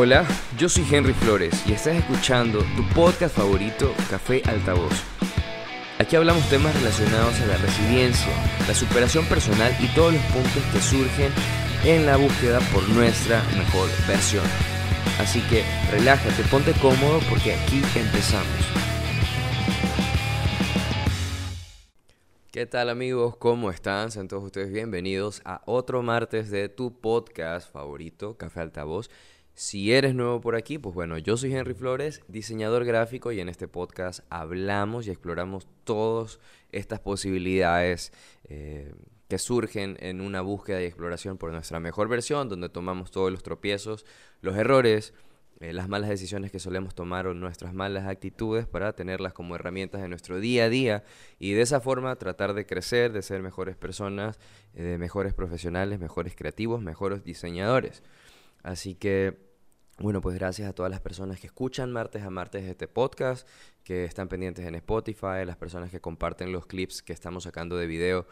Hola, yo soy Henry Flores y estás escuchando tu podcast favorito, Café Altavoz. Aquí hablamos temas relacionados a la resiliencia, la superación personal y todos los puntos que surgen en la búsqueda por nuestra mejor versión. Así que relájate, ponte cómodo porque aquí empezamos. ¿Qué tal amigos? ¿Cómo están? Sean todos ustedes bienvenidos a otro martes de tu podcast favorito, Café Altavoz. Si eres nuevo por aquí, pues bueno, yo soy Henry Flores, diseñador gráfico y en este podcast hablamos y exploramos todas estas posibilidades eh, que surgen en una búsqueda y exploración por nuestra mejor versión, donde tomamos todos los tropiezos, los errores, eh, las malas decisiones que solemos tomar o nuestras malas actitudes para tenerlas como herramientas de nuestro día a día y de esa forma tratar de crecer, de ser mejores personas, eh, mejores profesionales, mejores creativos, mejores diseñadores. Así que bueno, pues gracias a todas las personas que escuchan martes a martes este podcast, que están pendientes en Spotify, las personas que comparten los clips que estamos sacando de video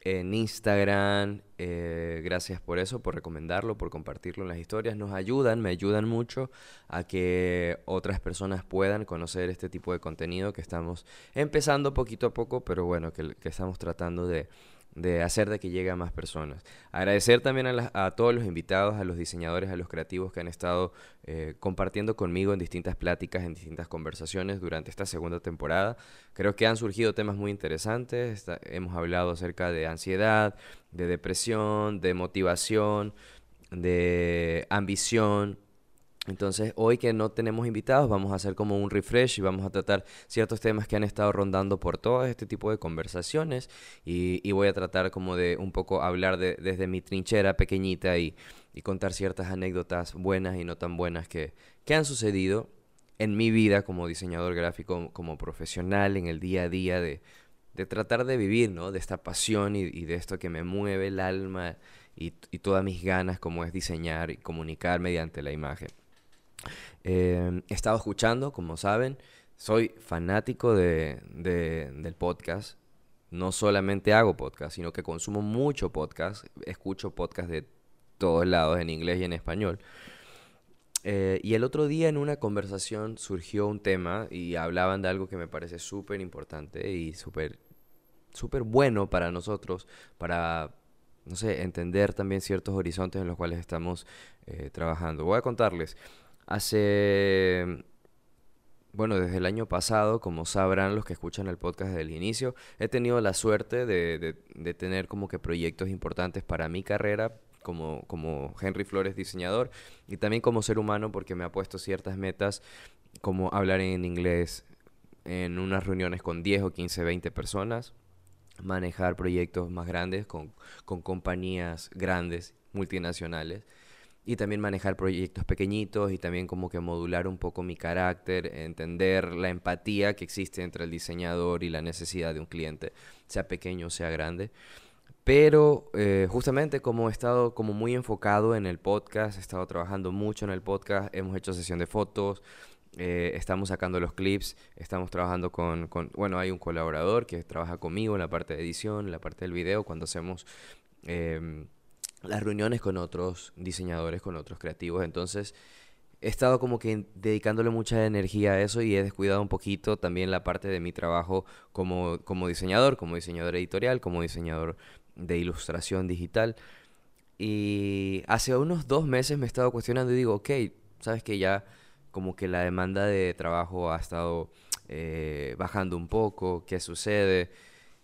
en Instagram. Eh, gracias por eso, por recomendarlo, por compartirlo en las historias. Nos ayudan, me ayudan mucho a que otras personas puedan conocer este tipo de contenido que estamos empezando poquito a poco, pero bueno, que estamos tratando de de hacer de que llegue a más personas. Agradecer también a, todos los invitados, a los diseñadores, a los creativos que han estado eh, compartiendo conmigo en distintas pláticas, en distintas conversaciones durante esta segunda temporada. Creo que han surgido temas muy interesantes. hemos hablado acerca de ansiedad, de depresión, de motivación, de ambición, entonces, hoy que no tenemos invitados, vamos a hacer como un refresh y vamos a tratar ciertos temas que han estado rondando por todo este tipo de conversaciones y, voy a tratar como de un poco hablar de, desde mi trinchera pequeñita y, contar ciertas anécdotas buenas y no tan buenas que, que han sucedido en mi vida como diseñador gráfico, como profesional, en el día a día de, de tratar de vivir, ¿no? De esta pasión y, y de esto que me mueve el alma y, y todas mis ganas como es diseñar y comunicar mediante la imagen. Eh, he estado escuchando, como saben, soy fanático de, del podcast. No solamente hago podcast, sino que consumo mucho podcast. Escucho podcast de todos lados, en inglés y en español. Eh, y el otro día en una conversación surgió un tema y hablaban de algo que me parece súper importante y súper súper bueno para nosotros, para, no sé, entender también ciertos horizontes en los cuales estamos eh, trabajando. Voy a contarles. Hace, bueno, desde el año pasado, como sabrán los que escuchan el podcast desde el inicio, he tenido la suerte de, de, tener como que proyectos importantes para mi carrera, como, como, Henry Flores diseñador y también como ser humano porque me ha puesto ciertas metas como hablar en inglés en unas reuniones con 10 o 15, 20 personas, manejar proyectos más grandes con, con compañías grandes, multinacionales y también manejar proyectos pequeñitos y también como que modular un poco mi carácter, entender la empatía que existe entre el diseñador y la necesidad de un cliente, sea pequeño o sea grande. Pero eh, justamente como he estado como muy enfocado en el podcast, he estado trabajando mucho en el podcast, hemos hecho sesión de fotos, eh, estamos sacando los clips, estamos trabajando con, con, bueno, hay un colaborador que trabaja conmigo en la parte de edición, en la parte del video, cuando hacemos... Em, las reuniones con otros diseñadores, con otros creativos. Entonces, he estado como que dedicándole mucha energía a eso y he descuidado un poquito también la parte de mi trabajo como, como diseñador, como diseñador editorial, como diseñador de ilustración digital. Y hace unos dos meses me he estado cuestionando y digo, ok, sabes que ya como que la demanda de trabajo ha estado eh, bajando un poco, ¿qué sucede?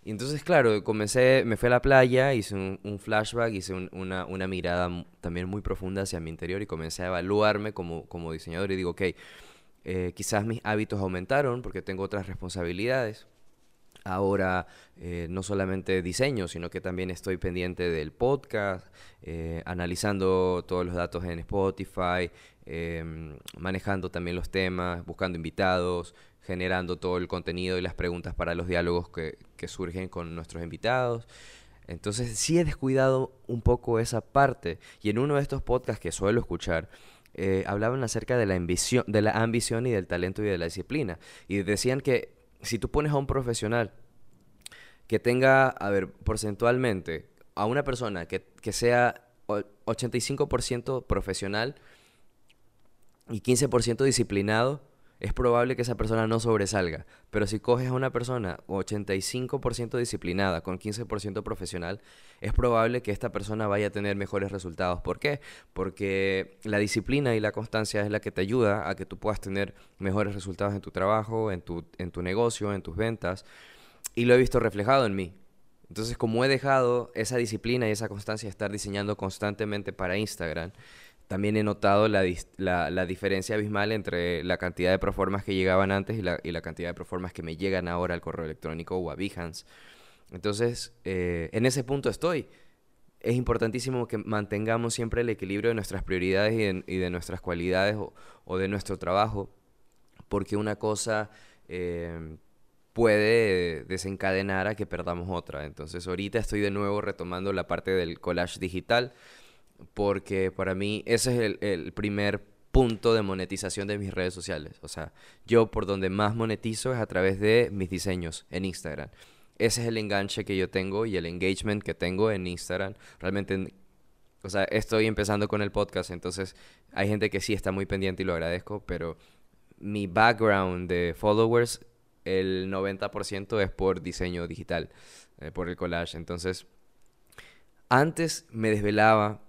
Y entonces, claro, comencé, me fui a la playa, hice un, flashback, hice una, una, mirada también muy profunda hacia mi interior y comencé a evaluarme como, como diseñador y digo, ok, eh, quizás mis hábitos aumentaron porque tengo otras responsabilidades. Ahora eh, no solamente diseño, sino que también estoy pendiente del podcast, eh, analizando todos los datos en Spotify, em, manejando también los temas, buscando invitados, generando todo el contenido y las preguntas para los diálogos que, surgen con nuestros invitados. Entonces sí he descuidado un poco esa parte. Y en uno de estos podcasts que suelo escuchar, eh, hablaban acerca de la, ambición, de la ambición y del talento y de la disciplina. Y decían que si tú pones a un profesional que tenga, a ver, porcentualmente, a una persona que, que sea 85% profesional, y 15% disciplinado, es probable que esa persona no sobresalga. Pero si coges a una persona 85% disciplinada con 15% profesional, es probable que esta persona vaya a tener mejores resultados. ¿Por qué? Porque la disciplina y la constancia es la que te ayuda a que tú puedas tener mejores resultados en tu trabajo, en tu, en tu negocio, en tus ventas. Y lo he visto reflejado en mí. Entonces, como he dejado esa disciplina y esa constancia de estar diseñando constantemente para Instagram, también he notado la, la, diferencia abismal entre la cantidad de proformas que llegaban antes y la, y la, cantidad de proformas que me llegan ahora al correo electrónico o a Behance. Entonces, eh, en ese punto estoy. Es importantísimo que mantengamos siempre el equilibrio de nuestras prioridades y de, nuestras cualidades o, de nuestro trabajo, porque una cosa eh, puede desencadenar a que perdamos otra. Entonces, ahorita estoy de nuevo retomando la parte del collage digital porque para mí ese es el, primer punto de monetización de mis redes sociales. O sea, yo por donde más monetizo es a través de mis diseños en Instagram. Ese es el enganche que yo tengo y el engagement que tengo en Instagram. Realmente, o sea, estoy empezando con el podcast, entonces hay gente que sí está muy pendiente y lo agradezco, pero mi background de followers, el 90% es por diseño digital, eh, por el collage. Entonces, antes me desvelaba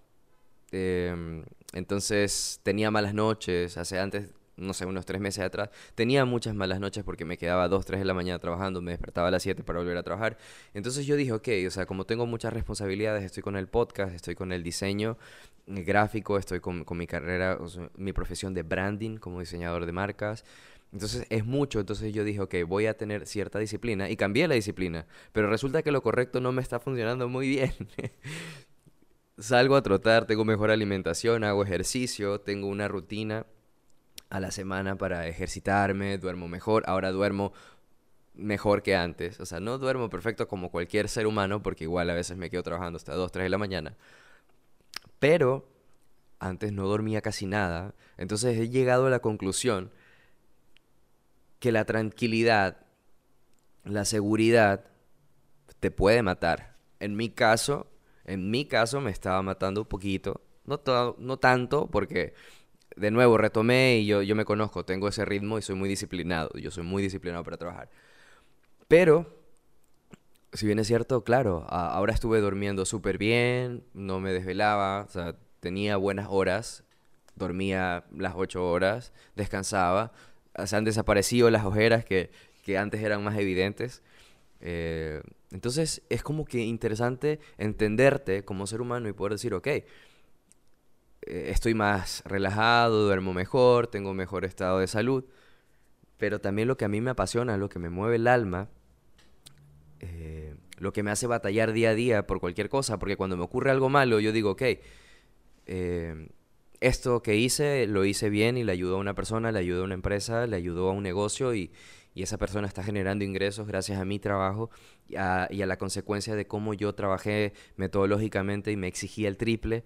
Em, entonces tenía malas noches, hace antes, no sé, unos tres meses atrás, tenía muchas malas noches porque me quedaba dos, tres de la mañana trabajando, me despertaba a las 7 para volver a trabajar. Entonces yo dije, ok, o sea, como tengo muchas responsabilidades, estoy con el podcast, estoy con el diseño gráfico, estoy con, con mi carrera, mi profesión de branding como diseñador de marcas. Entonces es mucho, entonces yo dije, ok, voy a tener cierta disciplina y cambié la disciplina, pero resulta que lo correcto no me está funcionando muy bien. salgo a trotar, tengo mejor alimentación, hago ejercicio, tengo una rutina a la semana para ejercitarme, duermo mejor, ahora duermo mejor que antes, o sea, no duermo perfecto como cualquier ser humano, porque igual a veces me quedo trabajando hasta 2, 3 de la mañana, pero antes no dormía casi nada, entonces he llegado a la conclusión que la tranquilidad, la seguridad, te puede matar. En mi caso, en mi caso me estaba matando un poquito, no, tanto, porque de nuevo retomé y yo, yo me conozco, tengo ese ritmo y soy muy disciplinado, yo soy muy disciplinado para trabajar. Pero, si bien es cierto, claro, ahora estuve durmiendo súper bien, no me desvelaba, tenía buenas horas, dormía las ocho horas, descansaba, se han desaparecido las ojeras que, que antes eran más evidentes. Eh, entonces es como que interesante entenderte como ser humano y poder decir, ok, eh, estoy más relajado, duermo mejor, tengo mejor estado de salud, pero también lo que a mí me apasiona, lo que me mueve el alma, eh, lo que me hace batallar día a día por cualquier cosa, porque cuando me ocurre algo malo, yo digo, ok, esto que hice, lo hice bien y le ayudó a una persona, le ayudó a una empresa, le ayudó a un negocio y, y esa persona está generando ingresos gracias a mi trabajo y a, la consecuencia de cómo yo trabajé metodológicamente y me exigía el triple,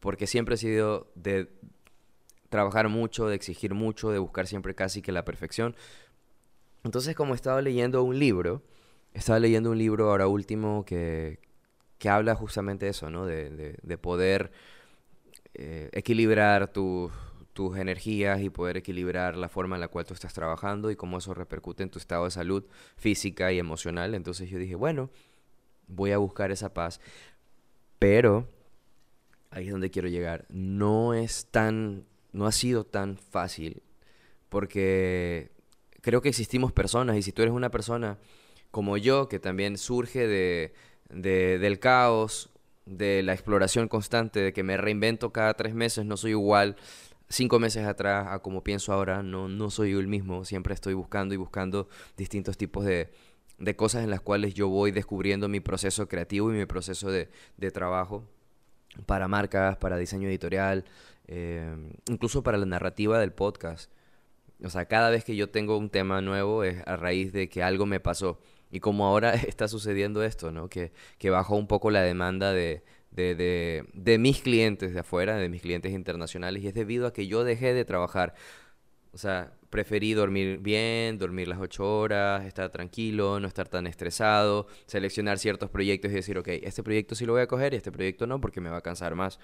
porque siempre he sido de trabajar mucho, de exigir mucho, de buscar siempre casi que la perfección. Entonces, como estaba leyendo un libro, estaba leyendo un libro ahora último que, que habla justamente de eso, ¿no? De, de, poder eh, equilibrar tu, tus energías y poder equilibrar la forma en la cual tú estás trabajando y cómo eso repercute en tu estado de salud física y emocional. Entonces yo dije, bueno, voy a buscar esa paz. Pero ahí es donde quiero llegar. No es tan, no ha sido tan fácil porque creo que existimos personas y si tú eres una persona como yo que también surge de, de, del caos, de la exploración constante, de que me reinvento cada tres meses, no soy igual cinco meses atrás a como pienso ahora, no, no soy yo el mismo, siempre estoy buscando y buscando distintos tipos de, de cosas en las cuales yo voy descubriendo mi proceso creativo y mi proceso de, de trabajo para marcas, para diseño editorial, eh, incluso para la narrativa del podcast. O sea, cada vez que yo tengo un tema nuevo es a raíz de que algo me pasó. Y como ahora está sucediendo esto, ¿no? Que, que bajó un poco la demanda de, de, de, mis clientes de afuera, de mis clientes internacionales, y es debido a que yo dejé de trabajar. O sea, preferí dormir bien, dormir las ocho horas, estar tranquilo, no estar tan estresado, seleccionar ciertos proyectos y decir, ok, este proyecto sí lo voy a coger y este proyecto no porque me va a cansar más.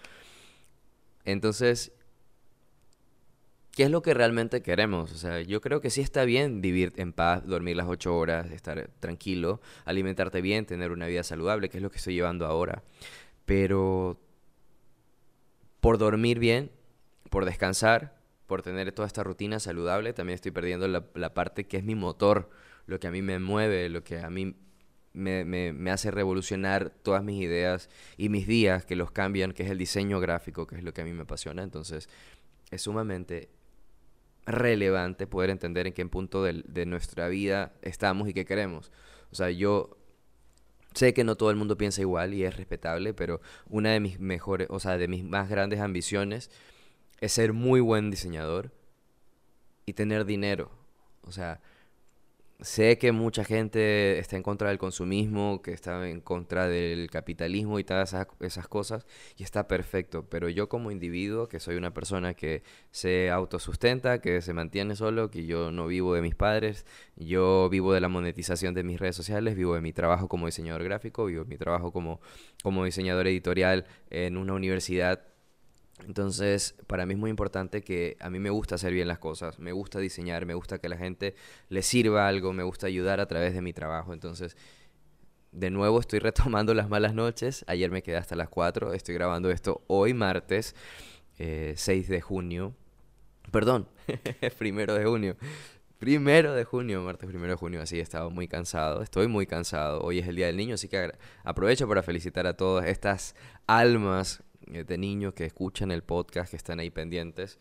Entonces, qué es lo que realmente queremos. O sea, yo creo que sí está bien vivir en paz, dormir las ocho horas, estar tranquilo, alimentarte bien, tener una vida saludable, que es lo que estoy llevando ahora. Pero por dormir bien, por descansar, por tener toda esta rutina saludable, también estoy perdiendo la, parte que es mi motor, lo que a mí me mueve, lo que a mí me, hace revolucionar todas mis ideas y mis días, que los cambian, que es el diseño gráfico, que es lo que a mí me apasiona. Entonces, es sumamente relevante poder entender en qué punto de, de nuestra vida estamos y qué queremos. O sea, yo sé que no todo el mundo piensa igual y es respetable, pero una de mis mejores, o sea, de mis más grandes ambiciones es ser muy buen diseñador y tener dinero. O sea, Sé que mucha gente está en contra del consumismo, que está en contra del capitalismo y todas esas, cosas, y está perfecto, pero yo como individuo, que soy una persona que se autosustenta, que se mantiene solo, que yo no vivo de mis padres, yo vivo de la monetización de mis redes sociales, vivo de mi trabajo como diseñador gráfico, vivo de mi trabajo como, como diseñador editorial en una universidad entonces, para mí es muy importante que a mí me gusta hacer bien las cosas, me gusta diseñar, me gusta que la gente le sirva algo, me gusta ayudar a través de mi trabajo. Entonces, de nuevo estoy retomando las malas noches. Ayer me quedé hasta las 4, estoy grabando esto hoy martes, 6 eh, de junio. Perdón, primero de junio. Primero de junio, martes primero de junio, así he estado muy cansado, estoy muy cansado. Hoy es el Día del Niño, así que aprovecho para felicitar a todas estas almas de niños que escuchan el podcast, que están ahí pendientes.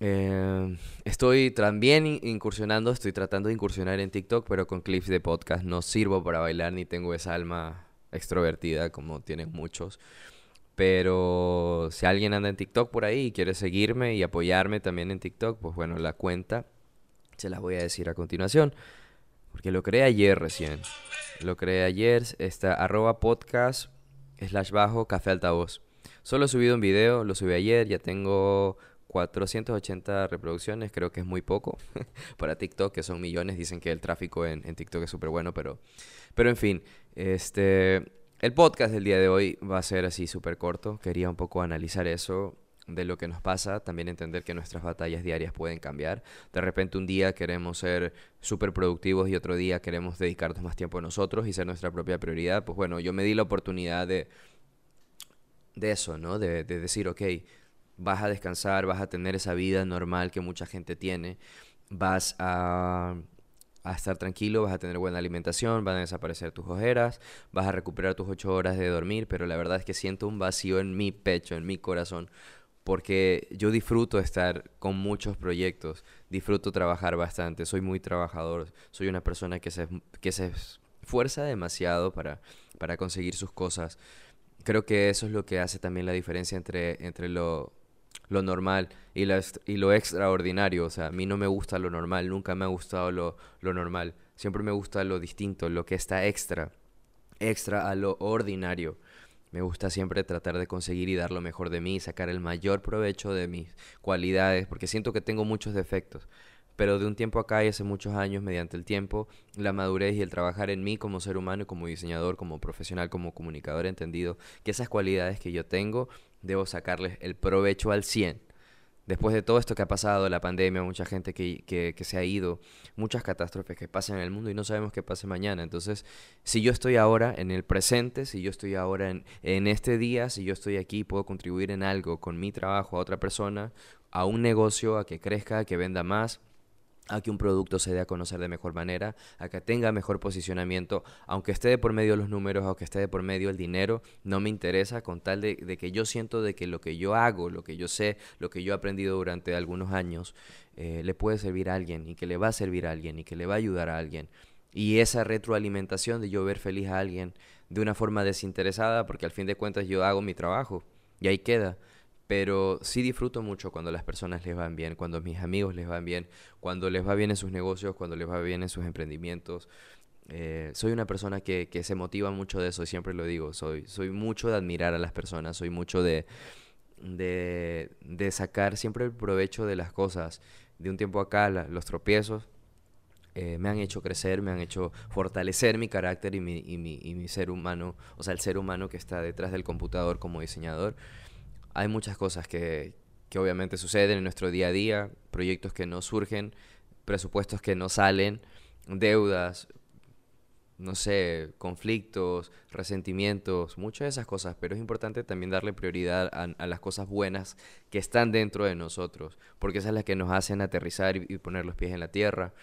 Eh, estoy también incursionando, estoy tratando de incursionar en TikTok, pero con clips de podcast. No sirvo para bailar ni tengo esa alma extrovertida como tienen muchos. Pero si alguien anda en TikTok por ahí y quiere seguirme y apoyarme también en TikTok, pues bueno, la cuenta se las voy a decir a continuación. Porque lo creé ayer recién. Lo creé ayer, está arroba podcast slash bajo café altavoz. Solo he subido un video, lo subí ayer, ya tengo 480 reproducciones, creo que es muy poco para TikTok, que son millones, dicen que el tráfico en, TikTok es súper bueno, pero, pero en fin, este, el podcast del día de hoy va a ser así súper corto, quería un poco analizar eso de lo que nos pasa, también entender que nuestras batallas diarias pueden cambiar. De repente un día queremos ser súper productivos y otro día queremos dedicarnos más tiempo a nosotros y ser nuestra propia prioridad. Pues bueno, yo me di la oportunidad de, de eso, ¿no? De, de decir, ok, vas a descansar, vas a tener esa vida normal que mucha gente tiene, vas a, a, estar tranquilo, vas a tener buena alimentación, van a desaparecer tus ojeras, vas a recuperar tus ocho horas de dormir, pero la verdad es que siento un vacío en mi pecho, en mi corazón, porque yo disfruto estar con muchos proyectos, disfruto trabajar bastante, soy muy trabajador, soy una persona que se, que se esfuerza demasiado para, para conseguir sus cosas creo que eso es lo que hace también la diferencia entre, entre lo, lo normal y, y lo extraordinario. O sea, a mí no me gusta lo normal, nunca me ha gustado lo, lo normal. Siempre me gusta lo distinto, lo que está extra, extra a lo ordinario. Me gusta siempre tratar de conseguir y dar lo mejor de mí, sacar el mayor provecho de mis cualidades, porque siento que tengo muchos defectos pero de un tiempo acá y hace muchos años, mediante el tiempo, la madurez y el trabajar en mí como ser humano, como diseñador, como profesional, como comunicador, he entendido que esas cualidades que yo tengo, debo sacarles el provecho al 100. Después de todo esto que ha pasado, la pandemia, mucha gente que, que, se ha ido, muchas catástrofes que pasan en el mundo y no sabemos qué pase mañana. Entonces, si yo estoy ahora en el presente, si yo estoy ahora en, en este día, si yo estoy aquí, puedo contribuir en algo con mi trabajo a otra persona, a un negocio, a que crezca, a que venda más, a que un producto se dé a conocer de mejor manera, a que tenga mejor posicionamiento, aunque esté de por medio los números, aunque esté de por medio el dinero, no me interesa con tal de, que yo siento de que lo que yo hago, lo que yo sé, lo que yo he aprendido durante algunos años, eh, le puede servir a alguien y que le va a servir a alguien y que le va a ayudar a alguien. Y esa retroalimentación de yo ver feliz a alguien de una forma desinteresada, porque al fin de cuentas yo hago mi trabajo y ahí queda pero sí disfruto mucho cuando las personas les van bien, cuando mis amigos les van bien, cuando les va bien en sus negocios, cuando les va bien en sus emprendimientos. Eh, soy una persona que, que, se motiva mucho de eso, y siempre lo digo, soy, soy mucho de admirar a las personas, soy mucho de, de, de sacar siempre el provecho de las cosas. De un tiempo acá, los tropiezos eh, me han hecho crecer, me han hecho fortalecer mi carácter y mi, y, mi, y mi ser humano, o sea, el ser humano que está detrás del computador como diseñador hay muchas cosas que, que obviamente suceden en nuestro día a día, proyectos que no surgen, presupuestos que no salen, deudas, no sé, conflictos, resentimientos, muchas de esas cosas, pero es importante también darle prioridad a, las cosas buenas que están dentro de nosotros, porque esas son las que nos hacen aterrizar y, y, poner los pies en la tierra,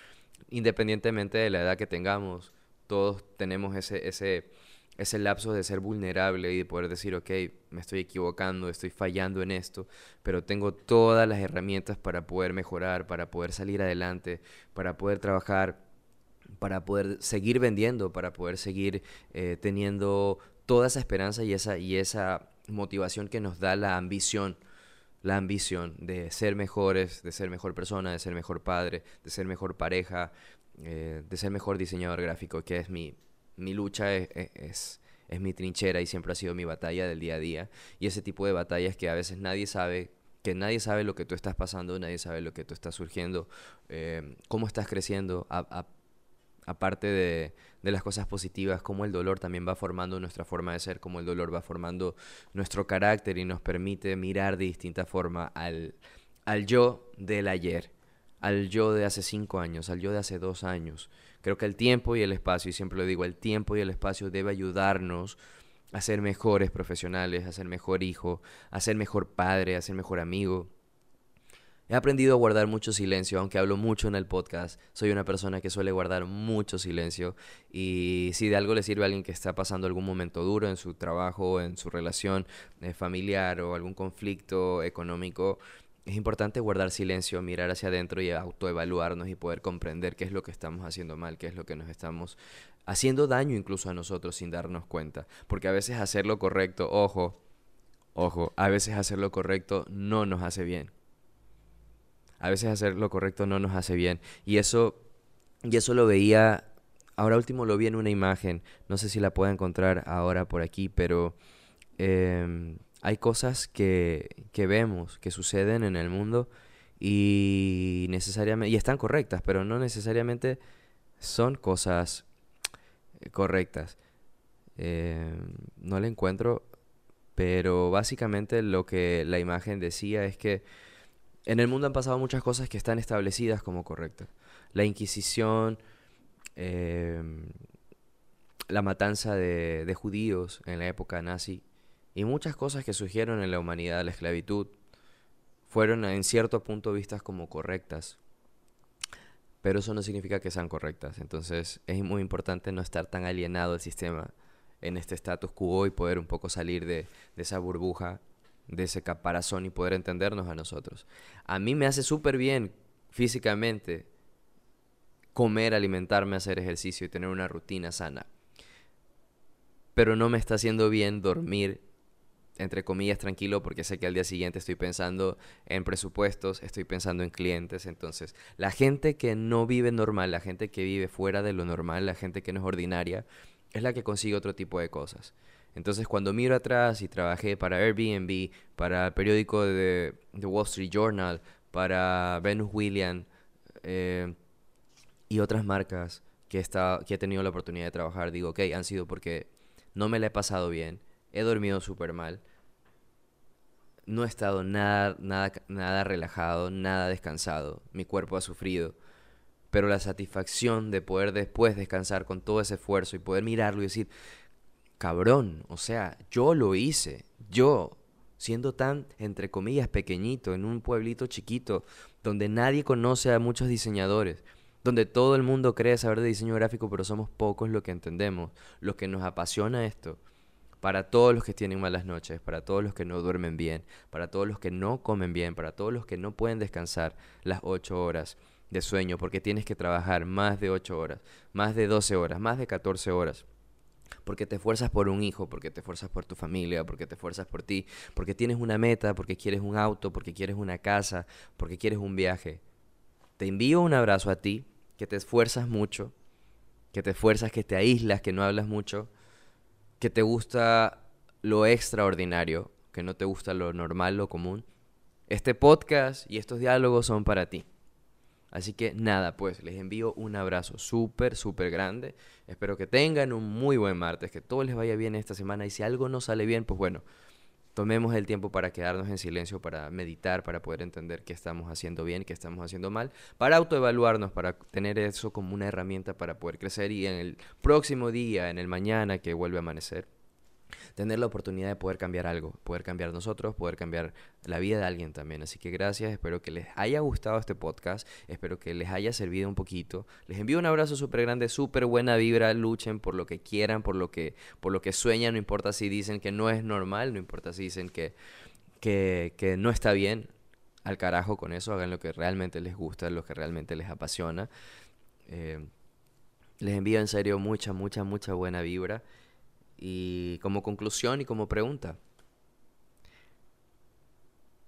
independientemente de la edad que tengamos, todos tenemos ese, ese, ese lapso de ser vulnerable y de poder decir, ok, me estoy equivocando, estoy fallando en esto, pero tengo todas las herramientas para poder mejorar, para poder salir adelante, para poder trabajar, para poder seguir vendiendo, para poder seguir eh, teniendo toda esa esperanza y esa, y esa motivación que nos da la ambición, la ambición de ser mejores, de ser mejor persona, de ser mejor padre, de ser mejor pareja, eh, de ser mejor diseñador gráfico, que es mi, mi lucha, es, es, es, mi trinchera y siempre ha sido mi batalla del día a día. Y ese tipo de batallas que a veces nadie sabe, que nadie sabe lo que tú estás pasando, nadie sabe lo que tú estás surgiendo, eh, cómo estás creciendo, aparte de, de, las cosas positivas, cómo el dolor también va formando nuestra forma de ser, cómo el dolor va formando nuestro carácter y nos permite mirar de distinta forma al, al yo del ayer al yo de hace cinco años, al yo de hace dos años. Creo que el tiempo y el espacio, y siempre lo digo, el tiempo y el espacio debe ayudarnos a ser mejores profesionales, a ser mejor hijo, a ser mejor padre, a ser mejor amigo. He aprendido a guardar mucho silencio, aunque hablo mucho en el podcast. Soy una persona que suele guardar mucho silencio. Y si de algo le sirve a alguien que está pasando algún momento duro en su trabajo, en su relación eh, familiar o algún conflicto económico, es importante guardar silencio, mirar hacia adentro y autoevaluarnos y poder comprender qué es lo que estamos haciendo mal, qué es lo que nos estamos haciendo daño incluso a nosotros sin darnos cuenta. Porque a veces hacer lo correcto, ojo, ojo, a veces hacer lo correcto no nos hace bien. A veces hacer lo correcto no nos hace bien. Y eso, y eso lo veía, ahora último lo vi en una imagen, no sé si la puedo encontrar ahora por aquí, pero... Em, hay cosas que, que vemos, que suceden en el mundo y necesariamente, y están correctas, pero no necesariamente son cosas eh, correctas. Eh, no la encuentro, pero básicamente lo que la imagen decía es que en el mundo han pasado muchas cosas que están establecidas como correctas. La Inquisición, em, la matanza de, de judíos en la época nazi, y muchas cosas que surgieron en la humanidad, la esclavitud, fueron en cierto punto vistas como correctas. Pero eso no significa que sean correctas. Entonces es muy importante no estar tan alienado al sistema en este status quo y poder un poco salir de, de esa burbuja, de ese caparazón y poder entendernos a nosotros. A mí me hace súper bien físicamente comer, alimentarme, hacer ejercicio y tener una rutina sana. Pero no me está haciendo bien dormir entre comillas, tranquilo porque sé que al día siguiente estoy pensando en presupuestos, estoy pensando en clientes. Entonces, la gente que no vive normal, la gente que vive fuera de lo normal, la gente que no es ordinaria, es la que consigue otro tipo de cosas. Entonces, cuando miro atrás y trabajé para Airbnb, para el periódico de The Wall Street Journal, para Venus Williams eh, y otras marcas que, está, que he tenido la oportunidad de trabajar, digo, ok, han sido porque no me la he pasado bien he dormido súper mal, no he estado nada, nada, nada relajado, nada descansado, mi cuerpo ha sufrido, pero la satisfacción de poder después descansar con todo ese esfuerzo y poder mirarlo y decir, cabrón, o sea, yo lo hice, yo, siendo tan, entre comillas, pequeñito, en un pueblito chiquito, donde nadie conoce a muchos diseñadores, donde todo el mundo cree saber de diseño gráfico, pero somos pocos los que entendemos, los que nos apasiona esto para todos los que tienen malas noches, para todos los que no duermen bien, para todos los que no comen bien, para todos los que no pueden descansar las 8 horas de sueño, porque tienes que trabajar más de 8 horas, más de 12 horas, más de 14 horas. Porque te esfuerzas por un hijo, porque te esfuerzas por tu familia, porque te esfuerzas por ti, porque tienes una meta, porque quieres un auto, porque quieres una casa, porque quieres un viaje. Te envío un abrazo a ti, que te esfuerzas mucho, que te esfuerzas, que te aíslas, que no hablas mucho, que te gusta lo extraordinario, que no te gusta lo normal, lo común, este podcast y estos diálogos son para ti. Así que nada, pues les envío un abrazo súper, súper grande. Espero que tengan un muy buen martes, que todo les vaya bien esta semana y si algo no sale bien, pues bueno, tomemos el tiempo para quedarnos en silencio, para meditar, para poder entender qué estamos haciendo bien, qué estamos haciendo mal, para autoevaluarnos, para tener eso como una herramienta para poder crecer y en el próximo día, en el mañana que vuelve a amanecer, tener la oportunidad de poder cambiar algo, poder cambiar nosotros, poder cambiar la vida de alguien también. Así que gracias, espero que les haya gustado este podcast, espero que les haya servido un poquito. Les envío un abrazo súper grande, súper buena vibra, luchen por lo que quieran, por lo que, por lo que sueñan, no importa si dicen que no es normal, no importa si dicen que, que, que no está bien, al carajo con eso, hagan lo que realmente les gusta, lo que realmente les apasiona. Eh, les envío en serio mucha, mucha, mucha buena vibra. Y como conclusión y como pregunta,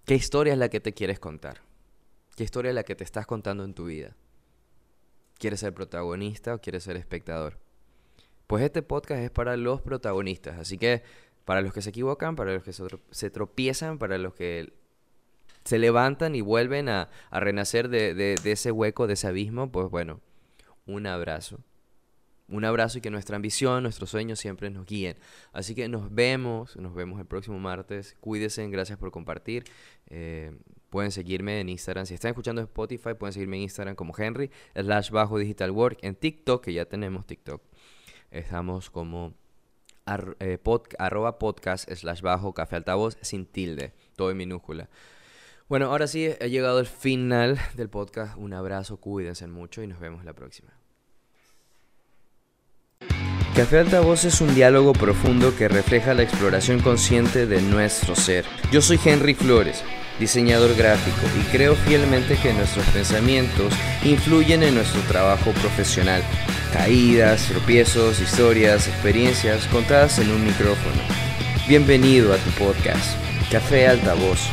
¿qué historia es la que te quieres contar? ¿Qué historia es la que te estás contando en tu vida? ¿Quieres ser protagonista o quieres ser espectador? Pues este podcast es para los protagonistas, así que para los que se equivocan, para los que se tropiezan, para los que se levantan y vuelven a, renacer de, ese hueco, de ese abismo, pues bueno, un abrazo un abrazo y que nuestra ambición, nuestros sueños siempre nos guíen. Así que nos vemos, nos vemos el próximo martes. Cuídense, gracias por compartir. Eh, pueden seguirme en Instagram. Si están escuchando Spotify, pueden seguirme en Instagram como Henry, slash bajo digital work. En TikTok, que ya tenemos TikTok, estamos como eh, arroba podcast slash bajo café altavoz sin tilde, todo en minúscula. Bueno, ahora sí, he llegado al final del podcast. Un abrazo, cuídense mucho y nos vemos la próxima. Café Altavoz es un diálogo profundo que refleja la exploración consciente de nuestro ser. Yo soy Henry Flores, diseñador gráfico, y creo fielmente que nuestros pensamientos influyen en nuestro trabajo profesional. Caídas, tropiezos, historias, experiencias contadas en un micrófono. Bienvenido a tu podcast, Café Altavoz.